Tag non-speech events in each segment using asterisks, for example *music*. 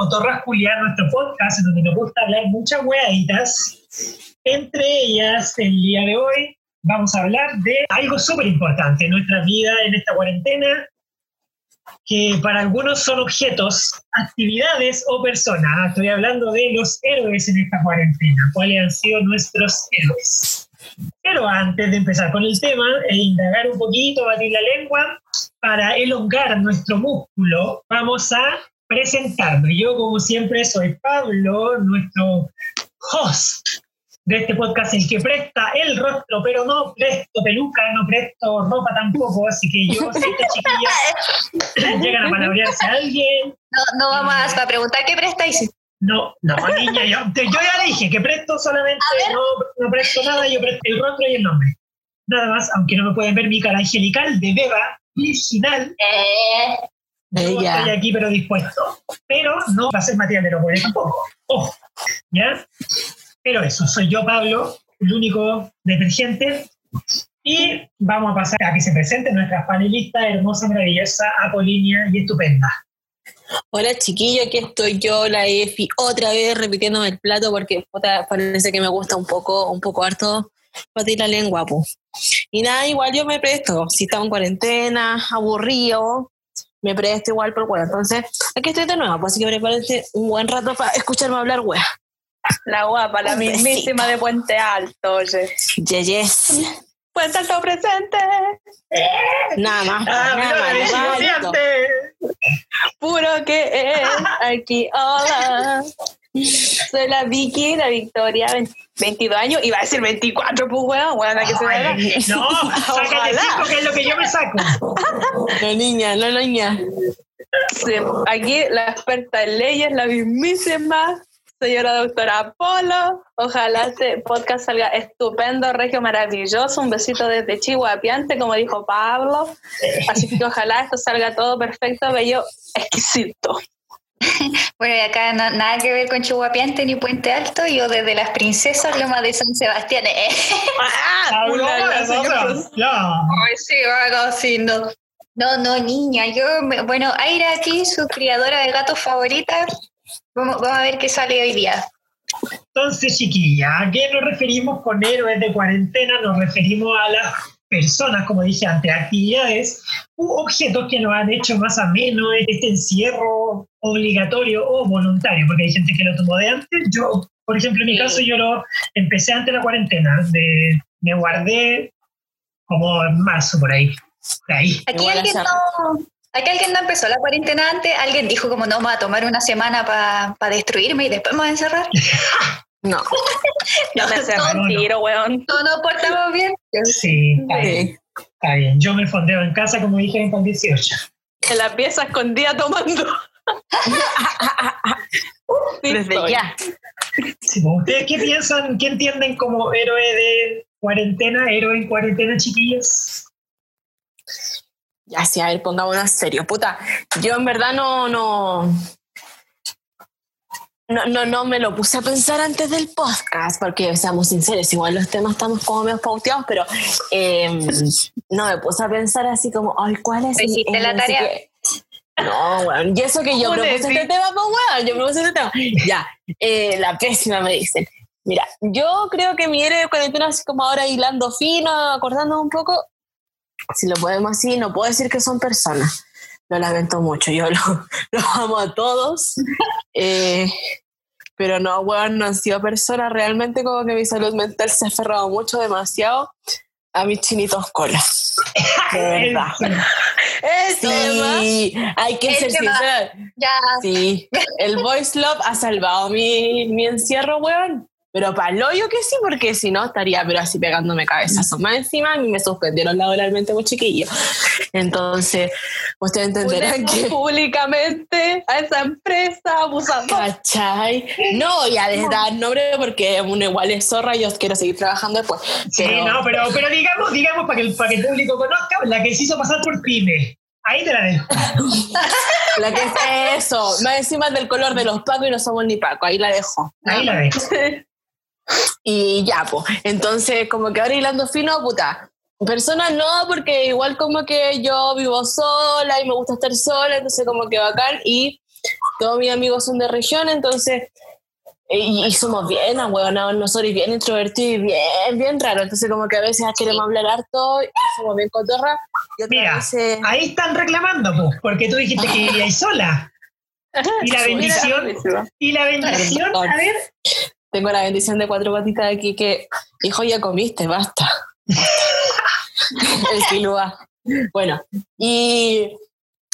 Cotorras Julián, nuestro podcast, en donde nos gusta hablar muchas weaditas. Entre ellas, el día de hoy, vamos a hablar de algo súper importante en nuestra vida en esta cuarentena, que para algunos son objetos, actividades o personas. Estoy hablando de los héroes en esta cuarentena, cuáles han sido nuestros héroes. Pero antes de empezar con el tema e indagar un poquito, batir la lengua, para elongar nuestro músculo, vamos a presentarme. Yo, como siempre, soy Pablo, nuestro host de este podcast, el que presta el rostro, pero no presto peluca, no presto ropa tampoco, así que yo sé que chiquillas llegan a palabrearse a alguien. No, no vamos a preguntar qué prestáis. No, no, niña, yo, yo ya le dije que presto solamente, no, no presto nada, yo presto el rostro y el nombre. Nada más, aunque no me pueden ver mi cara angelical de beba original. Eh, Yo Ella. estoy aquí, pero dispuesto. Pero no va a ser Matías de los Buenos tampoco. Ojo, ¿ya? Pero eso, soy yo, Pablo, el único detergente. Y vamos a pasar a que se presente nuestra panelista hermosa, maravillosa, apolínea y estupenda. Hola chiquillo, aquí estoy yo, la Efi, otra vez repitiéndome el plato porque parece que me gusta un poco, un poco harto batir la lengua, po. Y nada, igual yo me presto, si estaba en cuarentena, aburrido, me presto igual por bueno. Entonces, aquí estoy de nuevo, pues así que prepárense un buen rato para escucharme hablar wea. La guapa, la mismísima de Puente Alto, oye. Yes. Puente Alto presente. Nada más, ¡Ah, nada más! Puro que es aquí, hola. Soy la Vicky, la Victoria, 20 22 años, iba a decir 24, pues weón, weón, que se. Ay, No, sácate Ojalá. cinco, que es lo que yo me saco. No niña, no niña. Sí, Aquí la experta en leyes, la mismísima señora doctora Polo. Ojalá este podcast salga estupendo, regio, maravilloso. Un besito desde Chihuapiante, como dijo Pablo. Así que ojalá esto salga todo perfecto, bello, exquisito. *laughs* Bueno, y acá na- nada que ver con Chihuapiante ni Puente Alto. Yo desde las princesas Loma de San Sebastián. ¿eh? *laughs* Ah, no, ulala, no, señor. no, ya. Sí, algo así, no. No, no, niña. Yo, me- bueno, Aira aquí, su criadora de gatos favorita. Vamos, vamos a ver qué sale hoy día. Entonces, chiquilla, ¿a qué nos referimos con héroes de cuarentena? Nos referimos a las personas, como dije antes, actividades u objetos que nos han hecho más ameno este encierro obligatorio o voluntario, porque hay gente que lo tomó de antes. Yo, por ejemplo, en mi caso, yo lo empecé antes de la cuarentena, de, me guardé como en marzo por ahí. Por ahí. Aquí alguien no, aquí alguien no empezó la cuarentena antes. Alguien dijo como no, me va a tomar una semana para destruirme y después me voy a encerrar. *laughs* *laughs* No. No me hace no, no. tiro, weón. No nos portamos bien. Sí, está bien, está bien. Yo me fondeo en casa, como dije en el 18. En la pieza escondida tomando. *laughs* Desde estoy. ya. Sí, pues, ¿Ustedes qué piensan, qué entienden como héroe de cuarentena, héroe en cuarentena, chiquillos? Ya, sí, a ver, pongámonos serio. Puta, yo en verdad no, no, no, no, no me lo puse a pensar antes del podcast, porque seamos sinceros, igual los temas estamos como medio pauteados, pero eh, no me puse a pensar así como, ay, ¿cuál es? Hiciste el la tarea. qué? No, weón, y eso que yo ¿Cómo propuse decir? este tema, pues weón, yo propuse este tema. Ya, eh, la pésima me dicen. Mira, yo creo que mi héroe de cuarentena, así como ahora hilando fino, acordando un poco, si lo podemos así, no puedo decir que son personas. Lo lamento mucho, yo lo- *laughs* los amo a todos. Eh, pero no, weón, no han sido personas. Realmente como que mi salud mental se ha aferrado mucho, demasiado a mis chinitos cola. *laughs* De verdad. Sí, hay que ser tema. sincera. Ya. Sí, el voice love ha salvado mi, mi encierro, weón. Pero para el hoyo que sí, porque si no estaría pero así pegándome cabezazos. Más encima a mí me suspendieron laboralmente muy chiquillo. Entonces, ustedes entenderán que... públicamente a esa empresa abusando. ¿Cachai? No, ya les dar nombre porque uno igual es zorra y yo quiero seguir trabajando después. Sí, no, pero, pero digamos, digamos para que, el, para que el público conozca, la que se hizo pasar por pyme. Ahí te la dejo. *laughs* La que es eso, más encima del color de los pacos y no somos ni paco, ahí la dejo. Ahí la dejo. *laughs* Y ya, pues. Entonces, como que ahora hilando fino, puta. Personas no, porque igual como que yo vivo sola y me gusta estar sola, entonces como que bacán. Y todos mis amigos son de región, entonces. Y, y somos bien ahueonados nosotros y bien introvertidos y bien, bien raros. Entonces, como que a veces queremos hablar harto y somos bien cotorras. Y otras Mira, veces. ahí están reclamando, pues, porque tú dijiste que vivíais sola. *laughs* Y la bendición, y la bendición, a ver, Tengo la bendición de cuatro patitas aquí que, hijo, ya comiste, basta. *laughs* el kilúa. Bueno, y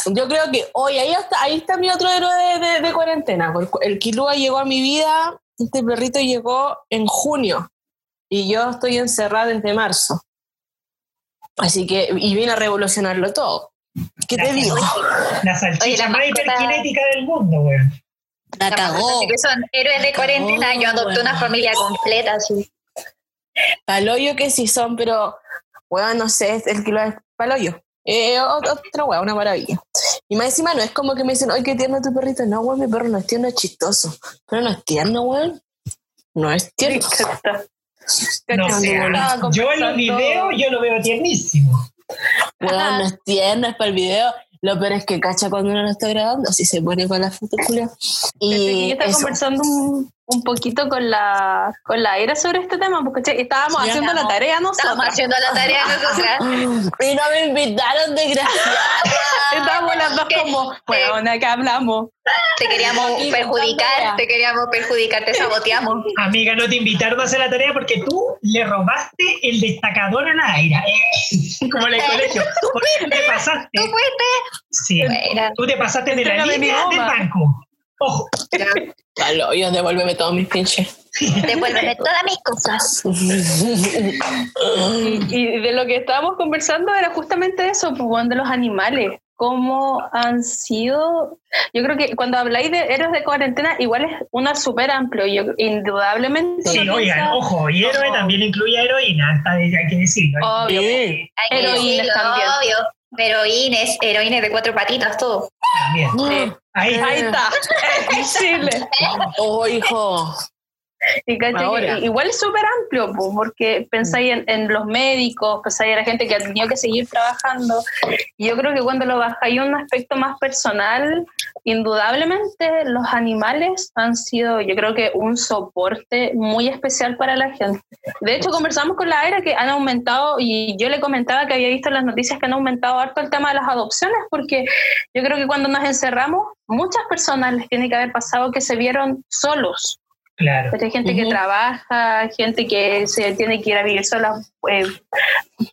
yo creo que hoy ahí está, ahí está mi otro héroe de, de- de cuarentena. El kilúa llegó a mi vida, este perrito llegó en junio y yo estoy encerrada desde marzo. Así que, y vine a revolucionarlo todo. ¿Qué te digo? la salchicha más hiperkinética del mundo, weón. La cagó. que son héroes de cuarentena. Yo adopté una weón. familia completa, así. Paloyo que sí son, pero, weón, no sé, el kilo es paloyo. Eh, ot- otra weón, una maravilla. Y más encima no es como que me dicen, ay, qué tierno tu perrito. No, weón, mi perro no es tierno, es chistoso. Pero no es tierno, weón. No es tierno. No sé, Estaba yo en los videos yo lo veo tiernísimo. Weón, no es tierno, es para el video. Lo peor es que cacha cuando uno lo está grabando, así se pone con la foto, Julio. Y Y eso. conversando un, un poquito con la, con la Era sobre este tema, porque che, estábamos Ya. haciendo la tarea Estábamos nosotros. haciendo la tarea *laughs* nosotras. Y no me invitaron, desgraciada. Estábamos las dos como, bueno, acá hablamos. Te queríamos Y perjudicar, te queríamos perjudicar, te saboteamos. *laughs* Amiga, no te invitaron a hacer la tarea porque tú le robaste el destacador a la aire. como en el *laughs* colegio. Tú te pasaste. ¿Tú fuiste? Sí. Tú te pasaste de la línea del banco. Ojo. Paloyo, devuélveme todos mis pinches. Devuélveme todas mis cosas. Y de lo que estábamos conversando era justamente eso, pues, de los animales. Cómo han sido. Yo creo que cuando habláis de héroes de cuarentena, igual es una súper amplio. Yo, indudablemente. Sí, oigan, piensa- ojo, y héroe también incluye heroína, hay que decirlo. Obvio. Sí. Hay que decirlo, también. obvio. Heroínes, heroínes de cuatro patitas, todo. También. Ahí Ahí está, *laughs* es Chile. *laughs* Oh, hijo. Y Ahora. igual es súper amplio, po, porque pensáis en, en los médicos, pensáis en la gente que ha tenido que seguir trabajando. Y yo creo que cuando lo bajáis un aspecto más personal, indudablemente los animales han sido, yo creo que un soporte muy especial para la gente. De hecho, conversamos con la era que han aumentado, y yo le comentaba que había visto en las noticias que han aumentado harto el tema de las adopciones, porque yo creo que cuando nos encerramos, muchas personas les tiene que haber pasado que se vieron solos. Claro. Pero hay gente que trabaja, gente que se tiene que ir a vivir sola eh,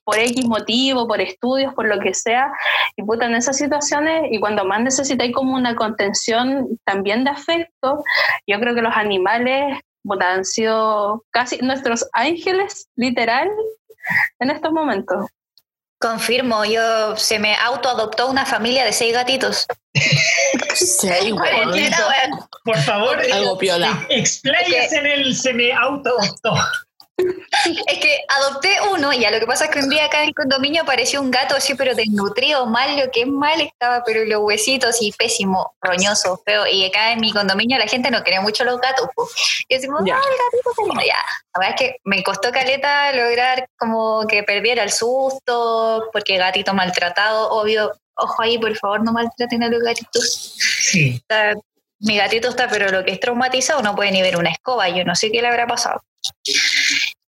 por X motivo, por estudios, por lo que sea. Y puta, en esas situaciones, y cuando más necesitáis como una contención también de afecto, yo creo que los animales puta, han sido casi nuestros ángeles, literal, en estos momentos. Confirmo, yo se me autoadoptó una familia de seis gatitos. Sí, weón. Cuarentena, weón. Por favor, Algo piola. expláyese en el se me auto *laughs* Es que adopté uno, y ya lo que pasa es que un día acá en el condominio apareció un gato así, pero desnutrido, mal, lo que mal estaba, pero los huesitos así, pésimo, roñoso, feo. Y acá en mi condominio la gente no quería mucho los gatos. po. Y decimos, Ya. ah, el gatito lindo". Ya. La verdad es que me costó caleta lograr como que perdiera el susto, porque gatito maltratado, obvio. Ojo ahí, por favor, no maltraten a los gatitos. Sí. Mi gatito está, pero lo que es traumatizado no puede ni ver una escoba. Yo no sé qué le habrá pasado.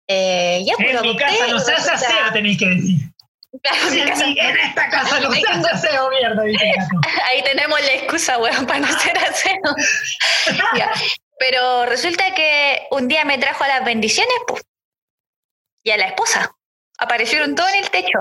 Eh, ya, En mi casa no se hace aseo, tenéis que decir. *laughs* Claro, En, esta casa no se hace aseo, mierda, dice *laughs* ahí tenemos la excusa, weón, para no hacer aseo. *laughs* Ya. Pero resulta que un día me trajo a las bendiciones, pues, y a la esposa. Aparecieron todos en el techo.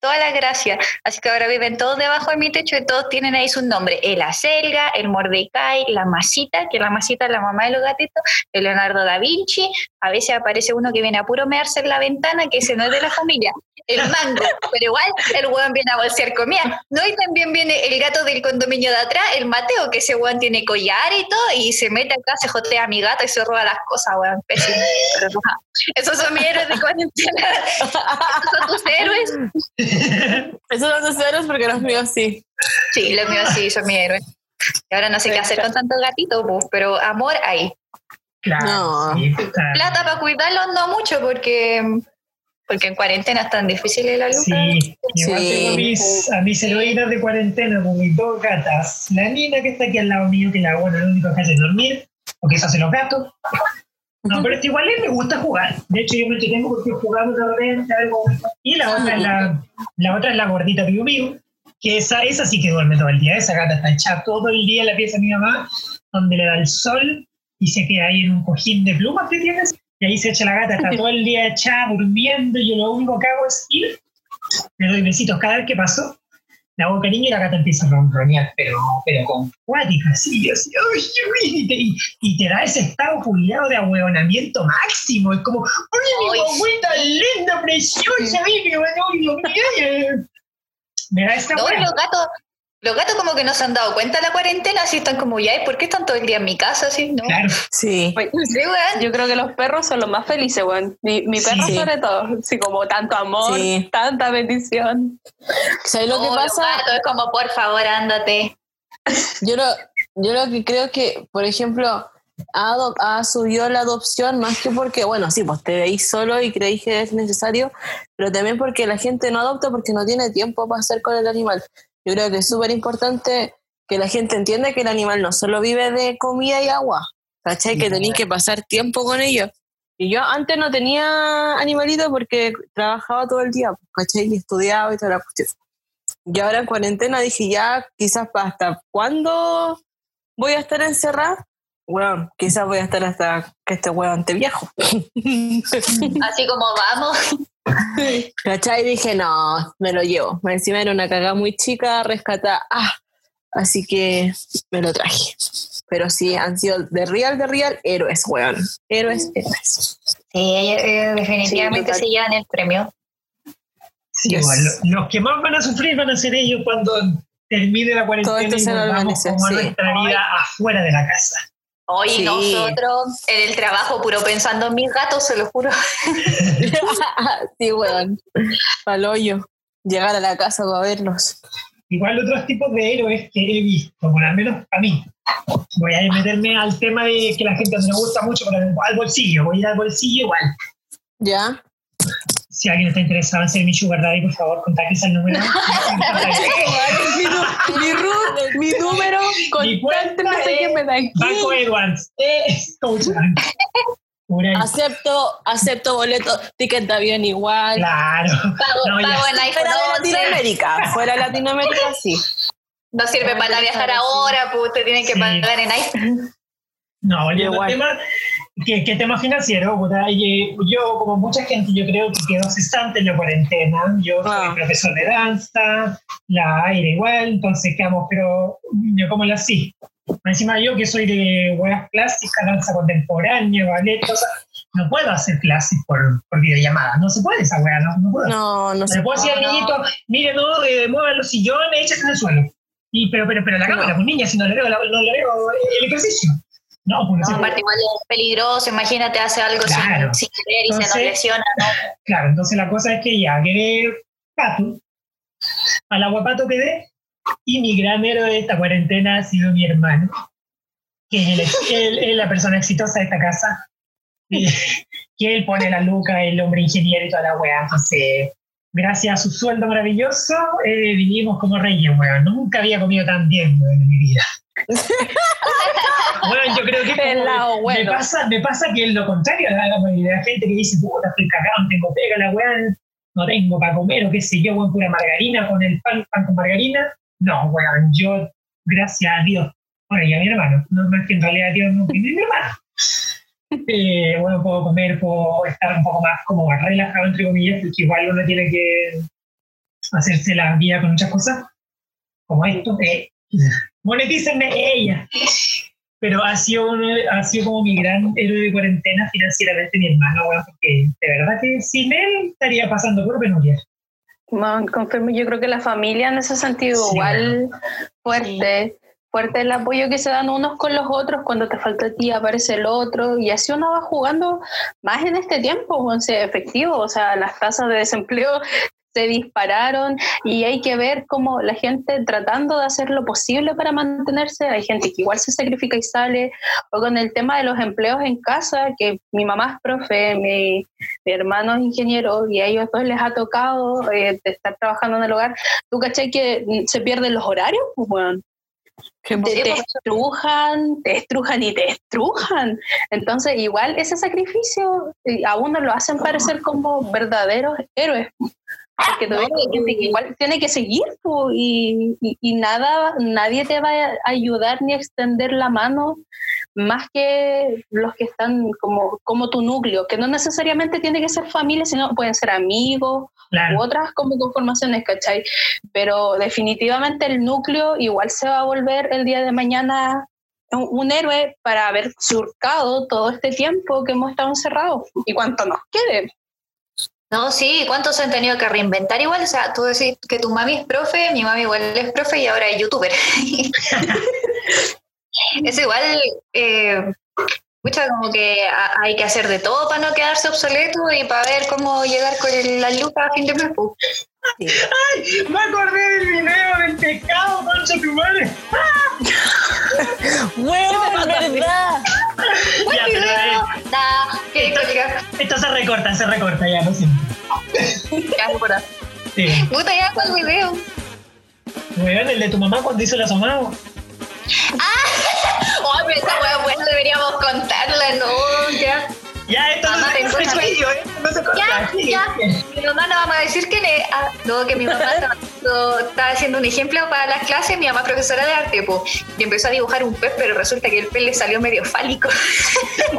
Todas las gracias. Así que ahora viven todos debajo de mi techo y todos tienen ahí su nombre. El Acelga, el Mordecai, la Masita, que la Masita es la mamá de los gatitos, el Leonardo da Vinci. A veces aparece uno que viene a puro mearse en la ventana, que ese no es de la familia. El mango, pero igual el weón viene a bolsear comida. No, y también viene el gato del condominio de atrás, el Mateo, que ese weón tiene collar y todo, y se mete acá, se jotea a mi gato y se roba las cosas. Pero, ajá. Esos son mis héroes de cuarentena. Esos son tus héroes. *laughs* Esos son tus ceros porque los míos sí. Sí, los míos sí son mis héroes. Y ahora no sé qué hacer con tantos gatitos, pues, pero amor hay. Claro. No. sí. Plata para cuidarlos no mucho porque Porque en cuarentena es tan difícil la luz. Sí, igual Sí. tengo mis, a mis heroínas de cuarentena con mis dos gatas. La Nina que está aquí al lado mío, que la bueno, lo único que hace es dormir, porque eso hacen los gatos. No, pero es que igual a él me gusta jugar. De hecho, yo me entretengo porque jugamos de repente algo. Y la otra es la, la otra es la gordita Piu Piu, que esa, esa sí que duerme todo el día. Esa gata está echada todo el día en la pieza de mi mamá, donde le da el sol y se queda ahí en un cojín de plumas que tienes. Y ahí se echa la gata, está *laughs* todo el día echada, durmiendo, y yo lo único que hago es ir, le doy besitos cada vez que paso, le hago cariño y la gata empieza a ronronear, pero, pero con cuática, así, y, te, y- te da ese estado juliado de ahueonamiento máximo, es como, ¡ay, mi Ay, guaguita linda, preciosa, ay, mi! Me da No, hueá. los gatos, los gatos como que no se han dado cuenta de la cuarentena, así están como, ya, ¿y por qué están todo el día en mi casa? Así, ¿no? Claro, Sí. Sí, weón. Yo creo que los perros son los más felices, weón. Mi, mi perro Sí. sobre todo. Así como tanto amor, Sí. tanta bendición. ¿Sabes lo que No, los pasa? gatos es como, por favor, ándate. Yo lo, yo lo que creo que, por ejemplo, ha, ha subido la adopción más que porque, bueno, sí, pues te veis solo y creéis que es necesario, pero también porque la gente no adopta porque no tiene tiempo para estar con el animal. Yo creo que es súper importante que la gente entienda que el animal no solo vive de comida y agua, ¿cachai? Que tenéis que pasar tiempo con ellos. Y yo antes no tenía animalito porque trabajaba todo el día, ¿cachai? Y estudiaba y toda la cuestión. Y ahora en cuarentena dije, ya, quizás hasta cuándo voy a estar encerrada. Bueno, quizás voy a estar hasta que este hueón esté viejo. *laughs* Así como vamos. *laughs* ¿Cachai? Y dije, no, me lo llevo. Encima era una cagada muy chica, rescatada. Ah, así que me lo traje. Pero sí, han sido de real, de real, héroes, weón. Héroes, héroes. Sí, definitivamente Sí, se llevan el premio. sí, Yes. los que más van a sufrir van a ser ellos cuando termine la cuarentena y como sí. nuestra vida afuera de la casa. Hoy Sí. nosotros en el trabajo puro pensando en mis gatos, se lo juro. *laughs* *laughs* sí, weón. Pa'l hoyo. Llegar a la casa para verlos. Igual otros tipos de héroes que he visto, por al menos a mí. Voy a meterme al tema de que la gente no le gusta mucho, pero al bolsillo. Voy a ir al bolsillo igual. ¿Ya? Si alguien está interesado en ser mi sugar daddy, por favor, contáctense el número. mi, root, mi número, Mi cuenta constante, no sé es qué me da aquí. Banco Edwards. Ahí. Acepto, acepto boleto, ticket de avión igual. Claro. Pago, No, pago en iPhone Fuera de 11. Latinoamérica. Fuera de Latinoamérica, sí. No sirve para viajar ahora, pues te tienen que Sí. pagar en iPhone. No, volviendo Igual. al tema, que, que tema financiero, yo, como mucha gente, yo creo que quedó cesante en la cuarentena. Yo soy Ah. profesor de danza, la aire igual, entonces quedamos, pero yo como la sí. Encima yo que soy de huevas clásicas, danza contemporánea, ballet, cosas, no puedo hacer clases por, por videollamada, no se puede esa hueá, no, no puedo. No, no Le sé. puedo decir al no. niñito, mire, no, eh, muevan los sillones, échate en el suelo. Y, pero, pero, pero la No. cámara, pues niña, si no le veo, no le veo el ejercicio. No, pues no aparte igual es peligroso, imagínate, hace algo Claro. sin, sin querer y se nos Entonces- lesiona, ¿no? Claro, entonces la cosa es que ya quedé pato, al aguapato quedé, y mi gran héroe de esta cuarentena ha sido mi hermano, que es, el es la persona exitosa de esta casa, y- que él pone la luca, el hombre ingeniero y toda la weá. Entonces, gracias a su sueldo maravilloso, eh, vivimos como reyes, weón. Nunca había comido tan bien, weón, en mi vida. Bueno, yo creo que es *laughs* como- me, pasa, me pasa que es lo contrario a la mayoría de la gente que dice, puta, estoy cagado, no tengo pega, la weá, no tengo para comer, o qué sé yo, weón, pura margarina con el pan, pan con margarina. No, weón, yo, gracias a Dios, bueno, y a mi hermano, no más que en realidad Dios no tiene mi hermano. *laughs* Eh, bueno, puedo comer, puedo estar un poco más como más relajado, entre comillas, porque igual uno tiene que hacerse la vida con muchas cosas, como esto, eh, monetícenme ella. Pero ha sido, uno- ha sido como mi gran héroe de cuarentena financieramente mi hermano, bueno, porque de verdad que sin él estaría pasando por penuria. No, confirmo, yo creo que la familia en ese sentido Sí, igual fuerte, fuerte el apoyo que se dan unos con los otros, cuando te falta a ti aparece el otro, y así uno va jugando más en este tiempo, o sea, efectivo, o sea, las tasas de desempleo se dispararon y hay que ver cómo la gente tratando de hacer lo posible para mantenerse, hay gente que igual se sacrifica y sale, o con el tema de los empleos en casa, que mi mamá es profe, mi, hermano es ingeniero y a ellos dos les ha tocado eh, estar trabajando en el hogar, ¿tú caché que se pierden los horarios? Bueno, te, te, estrujan, te estrujan y te estrujan. Entonces, igual ese sacrificio a uno lo hacen parecer como verdaderos héroes. Porque que igual tiene que seguir y, y, nada, nadie te va a ayudar ni a extender la mano más que los que están como, como tu núcleo, que no necesariamente tiene que ser familia, sino pueden ser amigos u otras como conformaciones, ¿cachai? Pero definitivamente el núcleo igual se va a volver el día de mañana un, un héroe para haber surcado todo este tiempo que hemos estado encerrados y cuánto nos quede. No, sí, ¿cuántos han tenido que reinventar igual? O sea, tú decís que tu mami es profe, mi mami igual es profe y ahora es youtuber. *laughs* es igual, eh, como que hay que hacer de todo para no quedarse obsoleto y para ver cómo llegar con la lupa a fin de mes. ¡Ay! Me acordé del video del pescado, concha tu madre. *laughs* ¡Bueno, *laughs* es verdad! Ya, pero, eh, esto, esto se recorta, se recorta, ya, no siento. Ya, por Sí. Puta, ya, ¿cuál video? Weón, el de tu mamá cuando hizo el asomado. *laughs* ¡Ah! Oh, pero esa wea buena deberíamos contarla, ¿no? Ya. Ya, esto Mamá, no se eh, no se. Ya, Sí. ya. Mi mamá no vamos a decir que le. Ah, no, que mi mamá estaba, haciendo- un ejemplo para las clases. Mi mamá, profesora de arte, po, y empezó a dibujar un pez, pero resulta que el pez le salió medio fálico. *laughs*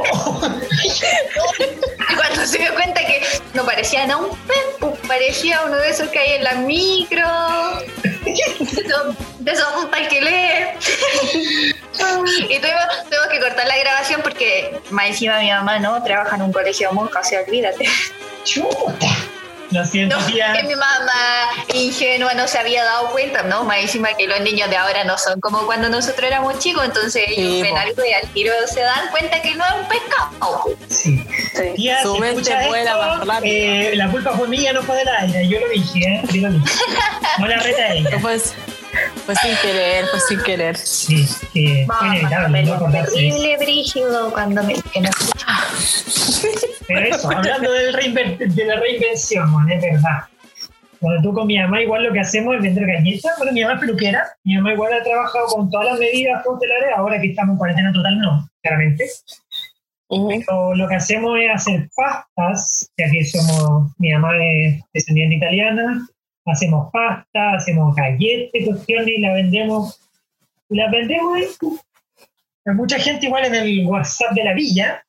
y cuando se dio cuenta que no parecía nada un pez, pues, parecía uno de esos que hay en la micro. *laughs* De esos, de esos para que lee. *laughs* y tuvimos, tuvimos que cortar la grabación porque más encima mi mamá no trabaja en un colegio de monjas, o sea, olvídate. Chuta. Lo siento, No, tía. que mi mamá ingenua no se había dado cuenta, ¿no? Más encima que los niños de ahora no son como cuando nosotros éramos chicos, entonces ellos ven algo y al tiro se dan cuenta que no es un pescado. Sí. Sí. Tía, Su si mente vuela rápido. eh, la culpa fue mía, no fue de la aire. Yo lo dije, ¿eh? Yo lo dije. No la reta a ella. Pues, pues sin querer, pues sin querer. Sí, sí. Fue inevitable, no acordarse terrible brígido cuando me que no. Pero eso, hablando del reinven- de la reinvención, bueno, es verdad. Cuando tú con mi mamá igual lo que hacemos es vender galletas. Bueno, mi mamá es peluquera. Mi mamá igual ha trabajado con todas las medidas cautelares. Ahora que estamos en cuarentena total, no, claramente. Pero lo que hacemos es hacer pastas, ya que somos, mi mamá es descendiente italiana. Hacemos pasta, hacemos galletas, cuestiones y la vendemos. Y las vendemos. Hay mucha gente igual en el WhatsApp de la villa.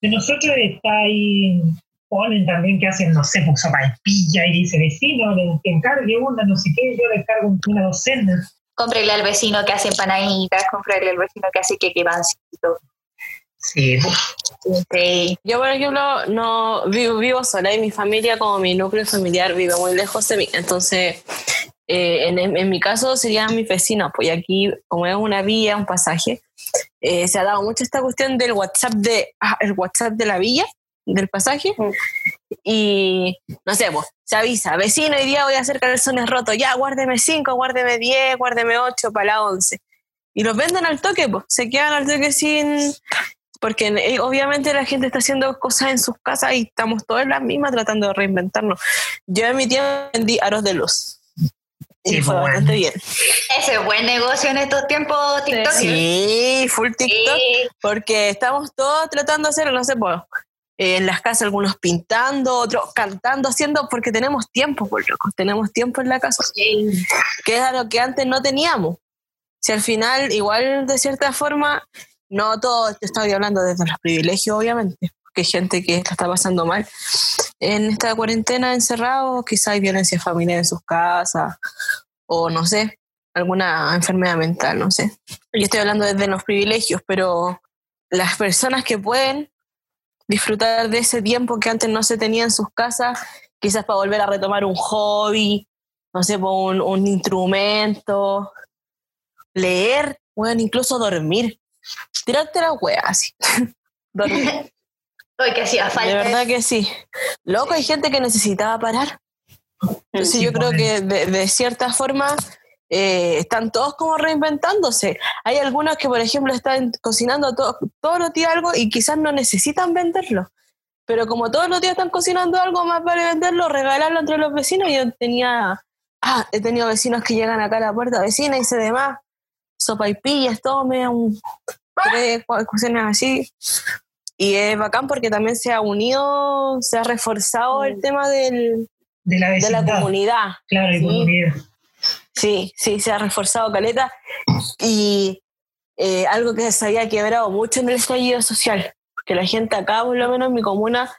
De nosotros está ahí, ponen también que hacen, no sé, pues sopaipilla y dice vecino, le encargue una, no sé qué, yo le cargo una docena. Cómprele al vecino que hace empanaditas, cómprele al vecino que hace quequibancito. Sí, Sí. Yo, por ejemplo, no vivo, vivo sola y mi familia, como mi núcleo familiar, vive muy lejos de mí. Entonces, eh, en, en mi caso serían mis vecinos, pues aquí, como es una vía, un pasaje, eh, se ha dado mucho esta cuestión del WhatsApp de, ah, el WhatsApp de la villa, del pasaje. Mm. Y no sé, pues, se avisa, vecino, hoy día voy a hacer calzones rotos, ya, guárdeme 5, guárdeme 10, guárdeme 8 para la 11. Y los venden al toque, pues, se quedan al toque sin, porque eh, obviamente la gente está haciendo cosas en sus casas y estamos todos en las mismas tratando de reinventarnos. Yo en mi tiempo vendí aros de luz. Sí, y fue pues, bastante bien. Ese es buen negocio en estos tiempos TikTok. Sí, full TikTok. Sí. Porque estamos todos tratando de hacer, no sé, pues, eh, en las casas algunos pintando, otros cantando, haciendo, porque tenemos tiempo, por locos, tenemos tiempo en la casa, Sí. que es lo que antes no teníamos. Si al final, igual de cierta forma, no todo, estoy hablando desde los privilegios, obviamente, porque hay gente que está pasando mal en esta cuarentena encerrado, quizá hay violencia familiar en sus casas, o no sé, alguna enfermedad mental, no sé. Yo estoy hablando desde los privilegios, pero las personas que pueden disfrutar de ese tiempo que antes no se tenía en sus casas, quizás para volver a retomar un hobby, no sé, por un, instrumento, leer, bueno, incluso dormir. Tirarte la wea así. *laughs* Hoy que hacía falta. De verdad que sí. Loco, hay gente que necesitaba parar. Entonces Sí, yo creo que de, de cierta forma eh, están todos como reinventándose. Hay algunos que, por ejemplo, están cocinando to- todos los días algo y quizás no necesitan venderlo. Pero como todos los días están cocinando algo, más vale venderlo, regalarlo entre los vecinos. Yo tenía, ah, he tenido vecinos que llegan acá a la puerta vecina y dice demás, sopa y pillas, tome, un, tres, cuatro cuestiones así. Y es bacán porque también se ha unido, se ha reforzado el tema del, De la de la vecindad. comunidad. Claro, Sí. comunidad. Sí, sí, se ha reforzado Caleta. Y eh, algo que se había quebrado mucho en el estallido social, porque la gente acá, por lo menos en mi comuna,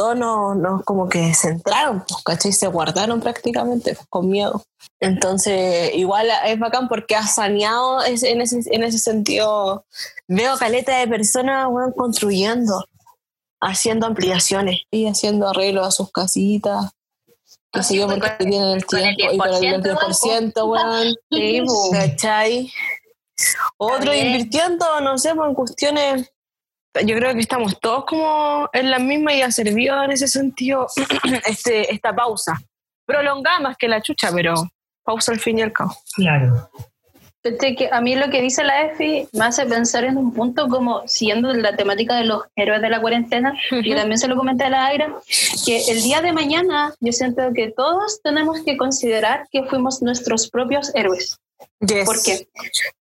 todos nos, nos como que se entraron, pues, ¿cachai? Se guardaron prácticamente, pues, con miedo. Entonces, igual es bacán porque ha saneado en, ese, en ese sentido. Veo caleta de personas weón, construyendo, haciendo ampliaciones y haciendo arreglos a sus casitas. Pues, porque tienen el tiempo y para el 10%, 10%, weón. Bu. ¿Cachai? Otro invirtiendo, no sé, pues, en cuestiones. Yo creo que estamos todos como en la misma y ha servido en ese sentido *clears throat* este, esta pausa. Prolongada más que la chucha, pero pausa al fin y al cabo. Claro. Fíjate que a mí lo que dice la EFI me hace pensar en un punto como siguiendo la temática de los héroes de la cuarentena, y también se lo comenté a la Aira, que el día de mañana yo siento que todos tenemos que considerar que fuimos nuestros propios héroes. Yes. ¿Por qué?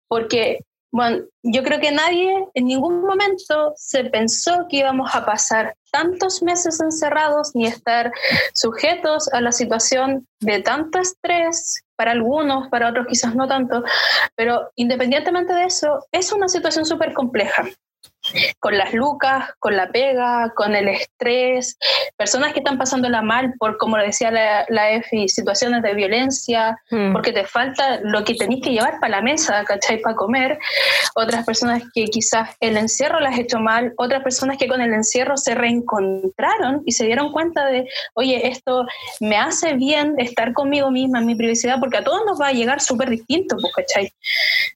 Porque, bueno, yo creo que nadie en ningún momento se pensó que íbamos a pasar tantos meses encerrados ni estar sujetos a la situación de tanto estrés para algunos, para otros quizás no tanto, pero independientemente de eso, es una situación súper compleja con las lucas, con la pega, con el estrés, personas que están pasándola mal por, como decía la, la EFI, situaciones de violencia, Mm. porque te falta lo que tenés que llevar para la mesa, ¿cachai? Para comer. Otras personas que quizás el encierro las hecho mal, otras personas que con el encierro se reencontraron y se dieron cuenta de, oye, esto me hace bien estar conmigo misma en mi privacidad, porque a todos nos va a llegar súper distinto, pues, ¿cachai?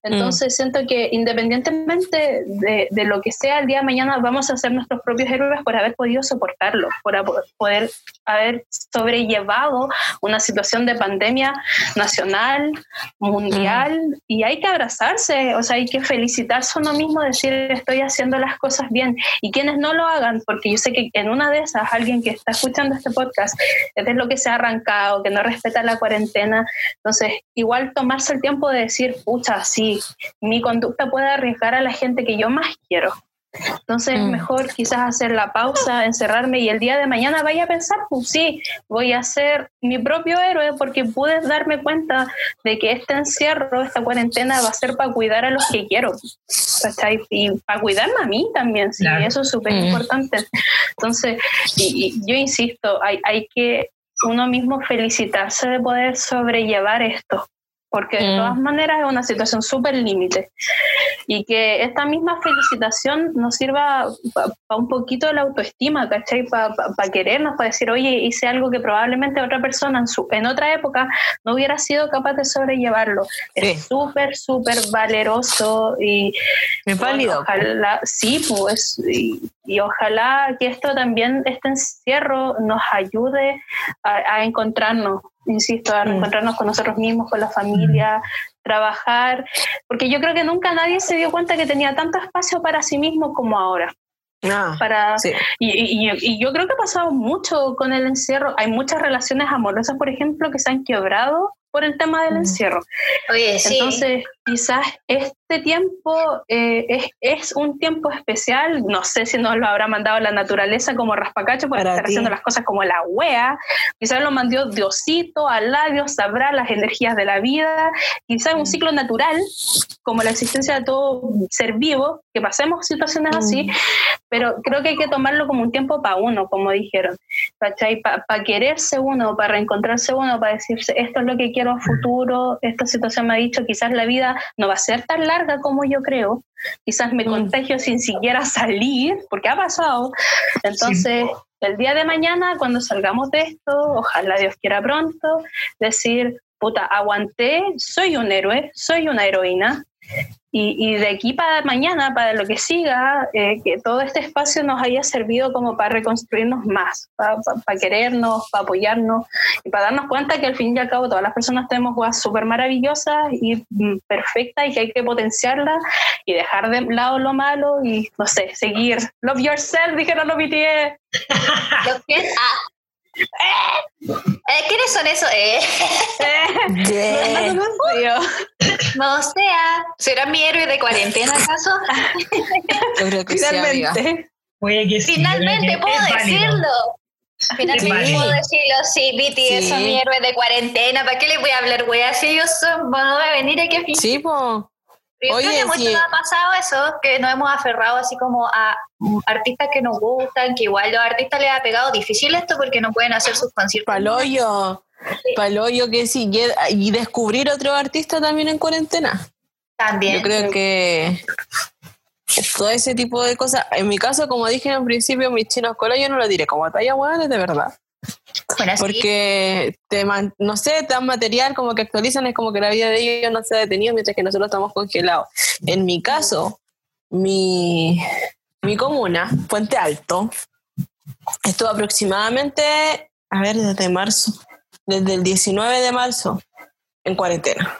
Entonces siento que independientemente de, de lo que sea el día de mañana, vamos a ser nuestros propios héroes por haber podido soportarlo, por poder haber sobrellevado una situación de pandemia nacional, mundial, y hay que abrazarse, o sea, hay que felicitarse a uno mismo, decir estoy haciendo las cosas bien, y quienes no lo hagan, porque yo sé que en una de esas, alguien que está escuchando este podcast, es de lo que se ha arrancado, que no respeta la cuarentena, entonces igual tomarse el tiempo de decir, pucha, sí, mi conducta puede arriesgar a la gente que yo más quiero. Entonces es Mm. mejor quizás hacer la pausa, encerrarme y el día de mañana vaya a pensar, pues sí, voy a ser mi propio héroe porque pude darme cuenta de que este encierro, esta cuarentena va a ser para cuidar a los que quiero. ¿cachai? Y para cuidarme a mí también, sí, Claro. eso es súper Mm. importante. Entonces, y, y yo insisto, hay, hay que uno mismo felicitarse de poder sobrellevar esto, porque de Mm. todas maneras es una situación súper límite. Y que esta misma felicitación nos sirva para un poquito de la autoestima, ¿cachai? Para querernos, para decir, oye, hice algo que probablemente otra persona en, su, en otra época no hubiera sido capaz de sobrellevarlo. Sí. Es súper, súper valeroso y Es válido. Ojalá, sí, pues, y, y ojalá que esto también, este encierro, nos ayude a, a encontrarnos, insisto, a Mm. encontrarnos con nosotros mismos, con la familia, trabajar, porque yo creo que nunca nadie se dio cuenta que tenía tanto espacio para sí mismo como ahora. Ah, Para, sí. y, y- y yo creo que ha pasado mucho con el encierro. Hay muchas relaciones amorosas, por ejemplo, que se han quebrado por el tema del Mm. encierro. Oye, sí. Entonces, quizás este tiempo eh, es, es un tiempo especial. No sé si nos lo habrá mandado la naturaleza como raspacacho por Para estar ti. haciendo las cosas como la wea. Quizás lo mandó Diosito, Alá, Dios sabrá las energías de la vida. Quizás Mm. un ciclo natural, como la existencia de todo ser vivo, que pasemos situaciones así. Mm. Pero creo que hay que tomarlo como un tiempo para uno, como dijeron. Para quererse uno, para reencontrarse uno, para decirse, esto es lo que quiero a futuro, esta situación me ha dicho, quizás la vida no va a ser tan larga como yo creo, quizás me Mm. contagio sin siquiera salir, porque ha pasado. Entonces, el día de mañana, cuando salgamos de esto, ojalá Dios quiera pronto, decir, puta, aguanté, soy un héroe, soy una heroína, y, y de aquí para mañana, para lo que siga, eh, que todo este espacio nos haya servido como para reconstruirnos más, para querernos, para apoyarnos Y para darnos cuenta que al fin y al cabo todas las personas tenemos weas súper maravillosas y mm, perfectas y que hay que potenciarlas y dejar de lado lo malo y, no sé, seguir. Love yourself, dijeron los *laughs* BTS. Ah. Eh, ¿Quiénes son esos? Eh, Yeah. *laughs* No sea. ¿Será mi héroe de cuarentena acaso? Yo creo que sí, amiga. Finalmente. Que sí. Finalmente puedo decirlo. Finalmente puedo decirlo, sí, BTS son Sí. mi héroe de cuarentena. ¿Para qué les voy a hablar, wea? Si ellos son, van a venir aquí a fingir. Sí, po. Yo Oye, creo que mucho sí. nos ha pasado eso, que nos hemos aferrado así como a artistas que nos gustan, que igual los artistas les ha pegado difícil esto porque no pueden hacer sus conciertos. Paloyo. Paloyo que sí. Y, descubrir otro artista también en cuarentena. También. Yo creo que todo ese tipo de cosas. En mi caso, como dije en principio, mis chinos cola yo no lo diré como talla buena de verdad. Porque te man- no sé, tan material como que actualizan, es como que la vida de ellos no se ha detenido mientras que nosotros estamos congelados. En mi caso, mi, mi comuna, Puente Alto, estuvo aproximadamente, a ver, desde marzo, desde el 19 de marzo, en cuarentena.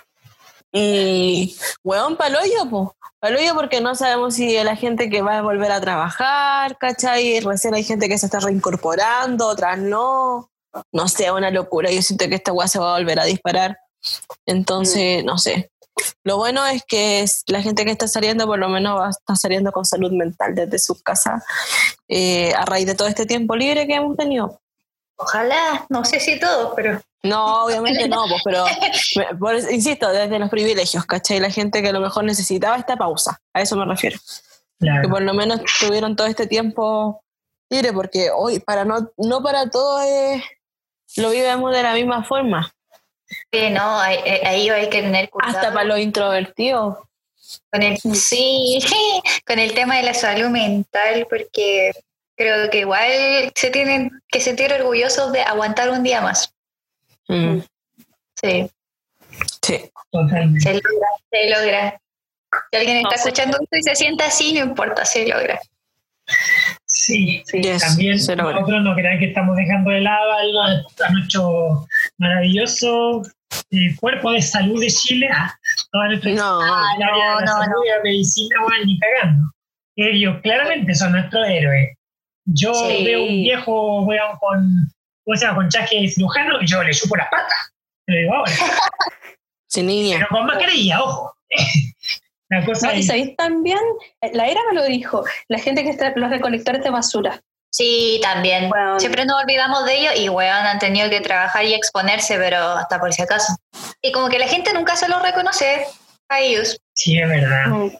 Y, weón, paloyo, po. Paloyo porque no sabemos si la gente que va a volver a trabajar, ¿cachai? Recién hay gente que se está reincorporando, otras no. No sé, una locura. Yo siento que esta weá se va a volver a disparar. Entonces, no sé. Lo bueno es que la gente que está saliendo, por lo menos va a estar saliendo con salud mental desde sus casas, eh, a raíz de todo este tiempo libre que hemos tenido. Ojalá, no sé si todos, pero No, obviamente no, pues, pero *laughs* por insisto, desde los privilegios, ¿cachai? La gente que a lo mejor necesitaba esta pausa, a eso me refiero. Que Claro. por lo menos tuvieron todo este tiempo libre, porque hoy, para no, no para todo es, lo vivimos de la misma forma, sí, no, ahí, ahí hay que tener cuidado. hasta para los introvertidos. Con el, sí, *laughs* con el tema de la salud mental, porque creo que igual se tienen que sentir orgullosos de aguantar un día más. Mm, Sí, sí. Totalmente. se logra, se logra. Si alguien está No escuchando esto y se siente así, no importa, se logra. Sí, Yes, también se logra. nosotros no crean que estamos dejando de lado algo a, a nuestro maravilloso eh, cuerpo de salud de Chile, toda nuestra No, de la no, salud y la medicina, bueno, ni cagando. Ellos claramente son nuestros héroes. Yo Sí. veo un viejo weón, con, ¿cómo se llama? con traje de cirujano y yo le chupo las patas. Digo ahora. *laughs* sí, niña. Pero con mascarilla, ojo. *laughs* La cosa No, y sabéis también, la era me lo dijo, la gente que está, los recolectores de basura. Sí, también. Bueno. Siempre nos olvidamos de ellos y, weón, han tenido que trabajar y exponerse, pero hasta por si acaso. Y como que la gente nunca se los reconoce a ellos. sí, es verdad. Mm.